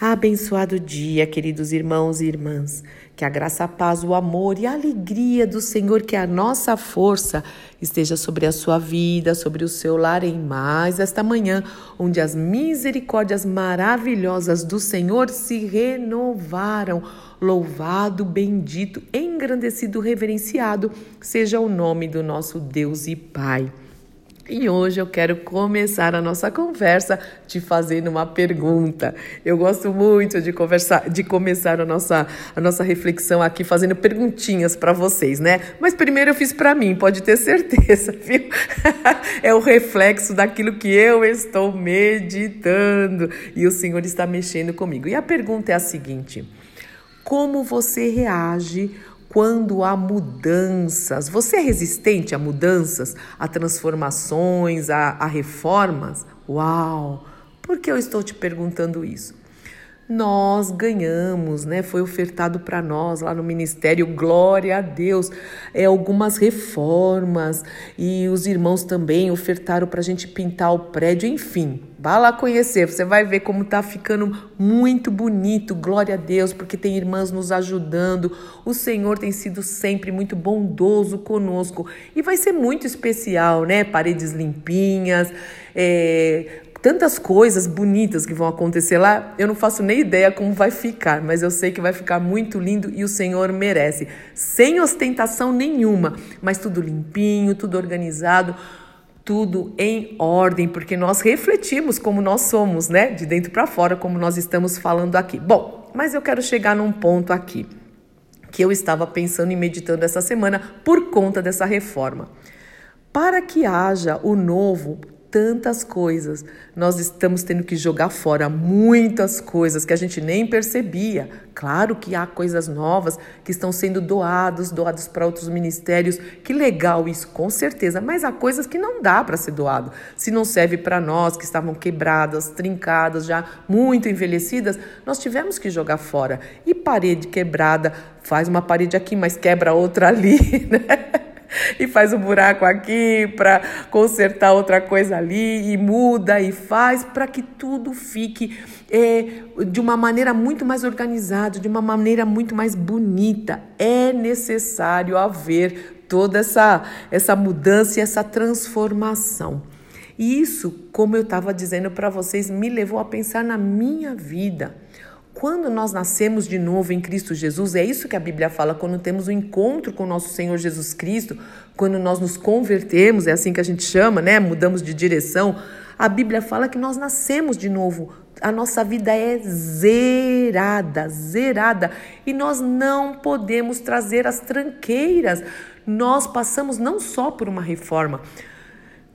Abençoado dia, queridos irmãos e irmãs. Que a graça, a paz, o amor e a alegria do Senhor, que a nossa força esteja sobre a sua vida, sobre o seu lar em mais esta manhã, onde as misericórdias maravilhosas do Senhor se renovaram. Louvado, bendito, engrandecido, reverenciado seja o nome do nosso Deus e Pai. E hoje eu quero começar a nossa conversa te fazendo uma pergunta. Eu gosto muito de conversar, de começar a nossa, a nossa reflexão aqui fazendo perguntinhas para vocês, né? Mas primeiro eu fiz para mim, pode ter certeza, viu? é o reflexo daquilo que eu estou meditando e o Senhor está mexendo comigo. E a pergunta é a seguinte: como você reage quando há mudanças. Você é resistente a mudanças, a transformações, a, a reformas? Uau! Por que eu estou te perguntando isso? Nós ganhamos, né? Foi ofertado para nós lá no ministério, glória a Deus, é algumas reformas e os irmãos também ofertaram para a gente pintar o prédio, enfim. Vá lá conhecer, você vai ver como tá ficando muito bonito, glória a Deus, porque tem irmãs nos ajudando. O Senhor tem sido sempre muito bondoso conosco e vai ser muito especial, né? Paredes limpinhas, é, tantas coisas bonitas que vão acontecer lá, eu não faço nem ideia como vai ficar, mas eu sei que vai ficar muito lindo e o Senhor merece, sem ostentação nenhuma, mas tudo limpinho, tudo organizado, tudo em ordem, porque nós refletimos como nós somos, né, de dentro para fora, como nós estamos falando aqui. Bom, mas eu quero chegar num ponto aqui que eu estava pensando e meditando essa semana por conta dessa reforma. Para que haja o novo, tantas coisas. Nós estamos tendo que jogar fora muitas coisas que a gente nem percebia. Claro que há coisas novas que estão sendo doados, doados para outros ministérios. Que legal isso, com certeza. Mas há coisas que não dá para ser doado. Se não serve para nós que estavam quebradas, trincadas, já muito envelhecidas, nós tivemos que jogar fora. E parede quebrada, faz uma parede aqui, mas quebra outra ali, né? e faz um buraco aqui para consertar outra coisa ali e muda e faz para que tudo fique é, de uma maneira muito mais organizada, de uma maneira muito mais bonita. É necessário haver toda essa, essa mudança e essa transformação. E isso, como eu estava dizendo para vocês, me levou a pensar na minha vida. Quando nós nascemos de novo em Cristo Jesus, é isso que a Bíblia fala, quando temos o um encontro com o nosso Senhor Jesus Cristo, quando nós nos convertemos, é assim que a gente chama, né? Mudamos de direção. A Bíblia fala que nós nascemos de novo. A nossa vida é zerada, zerada. E nós não podemos trazer as tranqueiras. Nós passamos não só por uma reforma,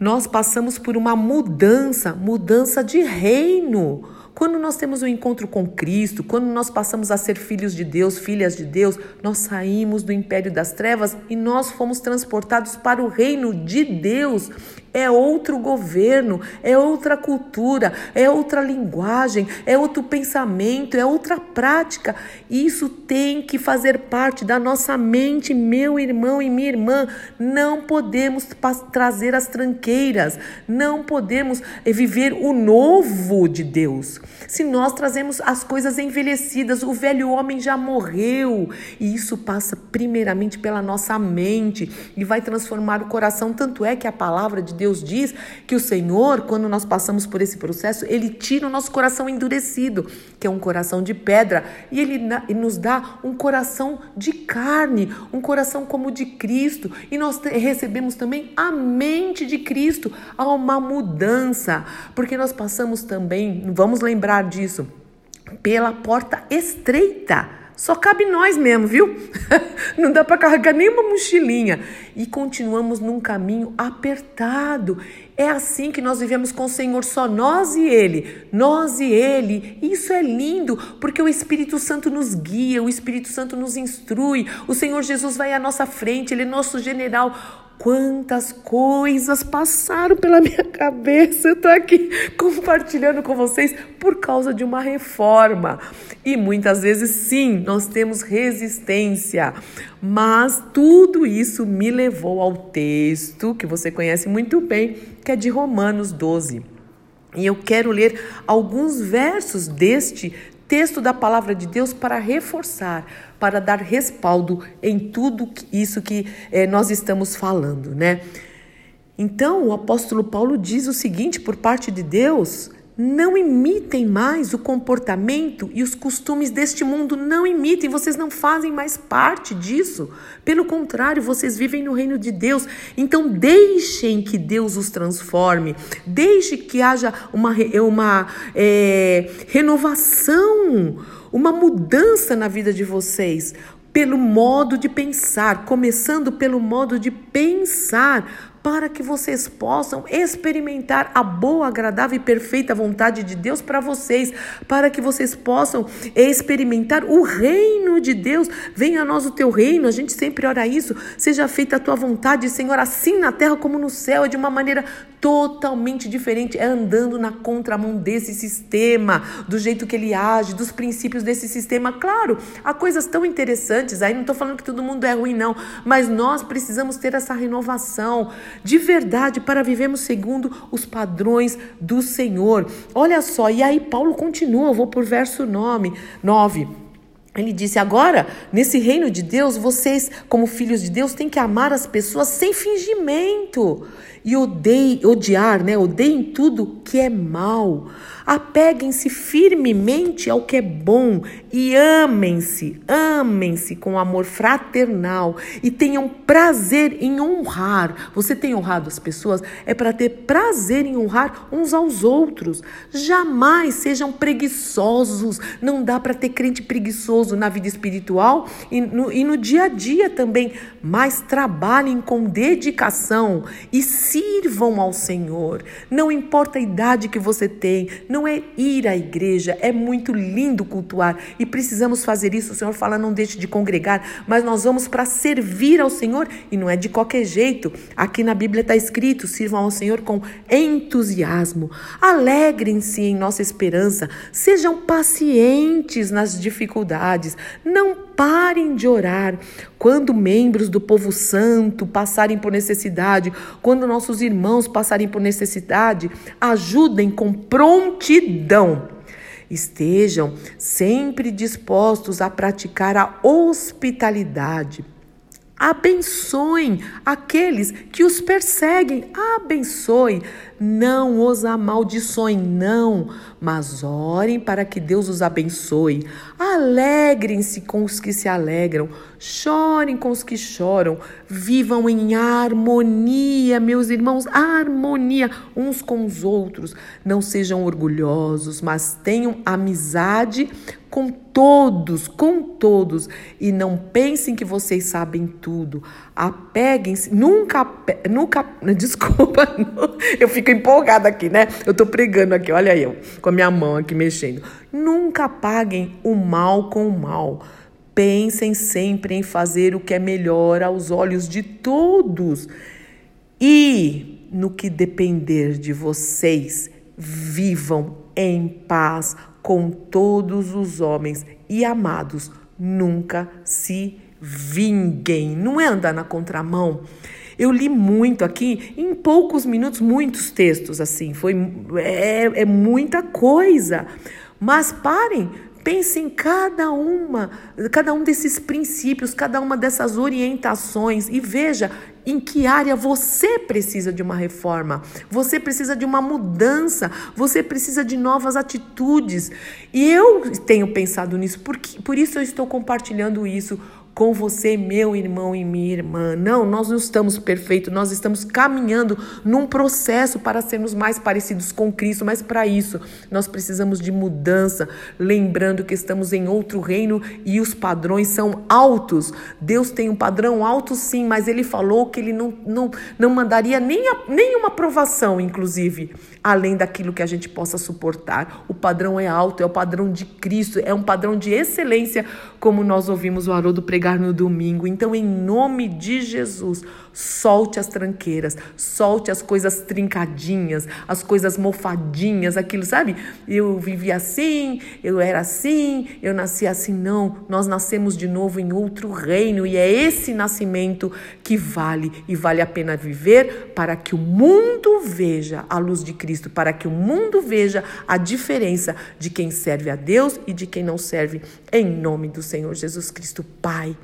nós passamos por uma mudança, mudança de reino. Quando nós temos um encontro com Cristo, quando nós passamos a ser filhos de Deus, filhas de Deus, nós saímos do império das trevas e nós fomos transportados para o reino de Deus é outro governo, é outra cultura, é outra linguagem, é outro pensamento, é outra prática. Isso tem que fazer parte da nossa mente, meu irmão e minha irmã. Não podemos trazer as tranqueiras, não podemos eh, viver o novo de Deus. Se nós trazemos as coisas envelhecidas, o velho homem já morreu, e isso passa primeiramente pela nossa mente e vai transformar o coração. Tanto é que a palavra de Deus Deus diz que o Senhor, quando nós passamos por esse processo, ele tira o nosso coração endurecido, que é um coração de pedra, e ele nos dá um coração de carne, um coração como o de Cristo, e nós recebemos também a mente de Cristo. Há uma mudança, porque nós passamos também, vamos lembrar disso, pela porta estreita. Só cabe nós mesmo, viu? Não dá para carregar nenhuma mochilinha. E continuamos num caminho apertado. É assim que nós vivemos com o Senhor, só nós e Ele. Nós e Ele. Isso é lindo, porque o Espírito Santo nos guia, o Espírito Santo nos instrui. O Senhor Jesus vai à nossa frente, Ele é nosso general. Quantas coisas passaram pela minha cabeça. Eu estou aqui compartilhando com vocês por causa de uma reforma. E muitas vezes, sim, nós temos resistência. Mas tudo isso me levou ao texto que você conhece muito bem, que é de Romanos 12. E eu quero ler alguns versos deste texto da palavra de Deus para reforçar, para dar respaldo em tudo isso que eh, nós estamos falando, né? Então, o apóstolo Paulo diz o seguinte por parte de Deus: não imitem mais o comportamento e os costumes deste mundo. Não imitem, vocês não fazem mais parte disso. Pelo contrário, vocês vivem no reino de Deus. Então, deixem que Deus os transforme. Deixe que haja uma, uma é, renovação, uma mudança na vida de vocês. Pelo modo de pensar, começando pelo modo de pensar, para que vocês possam experimentar a boa, agradável e perfeita vontade de Deus para vocês, para que vocês possam experimentar o reino de Deus. Venha a nós o teu reino, a gente sempre ora isso. Seja feita a tua vontade, Senhor, assim na terra como no céu, é de uma maneira totalmente diferente, é andando na contramão desse sistema, do jeito que ele age, dos princípios desse sistema. Claro, há coisas tão interessantes, aí não estou falando que todo mundo é ruim, não, mas nós precisamos ter essa renovação de verdade para vivermos segundo os padrões do Senhor. Olha só, e aí Paulo continua, eu vou por verso 9. 9. Ele disse: agora, nesse reino de Deus, vocês, como filhos de Deus, têm que amar as pessoas sem fingimento e odiar, né? Odeiem tudo que é mal. Apeguem-se firmemente ao que é bom e amem-se, amem-se com amor fraternal e tenham prazer em honrar. Você tem honrado as pessoas? É para ter prazer em honrar uns aos outros. Jamais sejam preguiçosos. Não dá para ter crente preguiçoso na vida espiritual e no, e no dia a dia também. Mas trabalhem com dedicação e sirvam ao Senhor. Não importa a idade que você tem, não é ir à igreja, é muito lindo cultuar e precisamos fazer isso. O Senhor fala: não deixe de congregar, mas nós vamos para servir ao Senhor e não é de qualquer jeito. Aqui na Bíblia está escrito: sirvam ao Senhor com entusiasmo, alegrem-se em nossa esperança, sejam pacientes nas dificuldades, não parem de orar. Quando membros do povo santo passarem por necessidade, quando nossos irmãos passarem por necessidade, ajudem com prontidão. Estejam sempre dispostos a praticar a hospitalidade. Abençoem aqueles que os perseguem. Abençoe. Não os amaldiçoem, não, mas orem para que Deus os abençoe. Alegrem-se com os que se alegram, chorem com os que choram. Vivam em harmonia, meus irmãos, harmonia uns com os outros. Não sejam orgulhosos, mas tenham amizade com todos, com todos, e não pensem que vocês sabem tudo. Apeguem-se, nunca, nunca, desculpa, eu fico empolgada aqui, né? Eu tô pregando aqui, olha eu, com a minha mão aqui mexendo. Nunca paguem o mal com o mal. Pensem sempre em fazer o que é melhor aos olhos de todos. E no que depender de vocês, vivam em paz com todos os homens e amados, nunca se vinguem. Não é andar na contramão. Eu li muito aqui, em poucos minutos, muitos textos assim. Foi é, é muita coisa. Mas parem, Pense em cada uma, cada um desses princípios, cada uma dessas orientações e veja em que área você precisa de uma reforma, você precisa de uma mudança, você precisa de novas atitudes. E eu tenho pensado nisso, porque, por isso eu estou compartilhando isso com você, meu irmão e minha irmã. Não, nós não estamos perfeitos, nós estamos caminhando num processo para sermos mais parecidos com Cristo, mas para isso nós precisamos de mudança, lembrando que estamos em outro reino e os padrões são altos. Deus tem um padrão alto, sim, mas ele falou que ele não, não, não mandaria nem a, nenhuma aprovação, inclusive, além daquilo que a gente possa suportar. O padrão é alto, é o padrão de Cristo, é um padrão de excelência como nós ouvimos o Haroldo pregar no domingo. Então, em nome de Jesus, solte as tranqueiras, solte as coisas trincadinhas, as coisas mofadinhas, aquilo, sabe? Eu vivi assim, eu era assim, eu nasci assim. Não, nós nascemos de novo em outro reino e é esse nascimento que vale e vale a pena viver para que o mundo veja a luz de Cristo, para que o mundo veja a diferença de quem serve a Deus e de quem não serve, em nome do Senhor Jesus Cristo, Pai.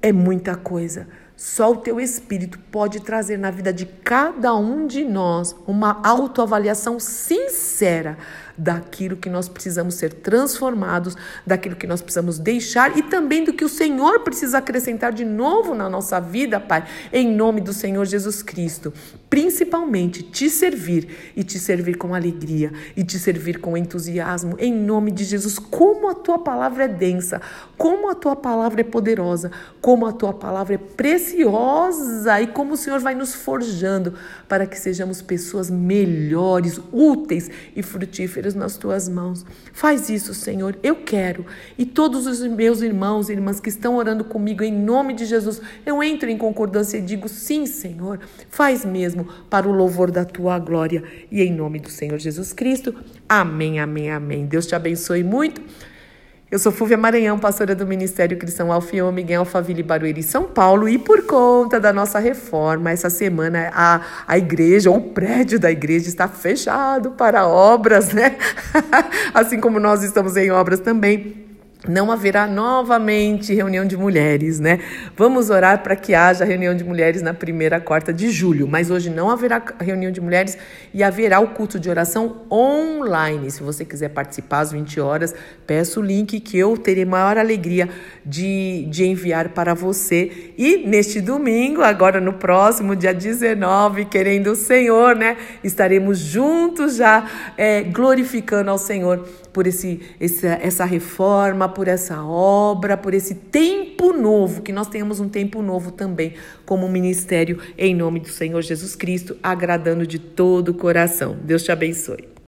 É muita coisa. Só o teu espírito pode trazer na vida de cada um de nós uma autoavaliação sincera daquilo que nós precisamos ser transformados, daquilo que nós precisamos deixar e também do que o Senhor precisa acrescentar de novo na nossa vida, Pai, em nome do Senhor Jesus Cristo. Principalmente te servir e te servir com alegria e te servir com entusiasmo, em nome de Jesus. Como a tua palavra é densa, como a tua palavra é poderosa, como a tua palavra é preciosa e como o Senhor vai nos forjando para que sejamos pessoas melhores, úteis e frutíferas nas tuas mãos. Faz isso, Senhor. Eu quero. E todos os meus irmãos e irmãs que estão orando comigo em nome de Jesus, eu entro em concordância e digo: sim, Senhor. Faz mesmo para o louvor da tua glória. E em nome do Senhor Jesus Cristo. Amém, amém, amém. Deus te abençoe muito. Eu sou Fúvia Maranhão, pastora do Ministério Cristão Alfiô Miguel Alphaville Barueri, São Paulo, e por conta da nossa reforma, essa semana a, a igreja, ou o prédio da igreja está fechado para obras, né? assim como nós estamos em obras também não haverá novamente reunião de mulheres, né? Vamos orar para que haja reunião de mulheres na primeira quarta de julho, mas hoje não haverá reunião de mulheres e haverá o culto de oração online. Se você quiser participar às 20 horas, peço o link que eu terei maior alegria de, de enviar para você. E neste domingo, agora no próximo dia 19, querendo o Senhor, né? Estaremos juntos já é, glorificando ao Senhor por esse, esse, essa reforma, por essa obra, por esse tempo novo, que nós tenhamos um tempo novo também como ministério, em nome do Senhor Jesus Cristo, agradando de todo o coração. Deus te abençoe.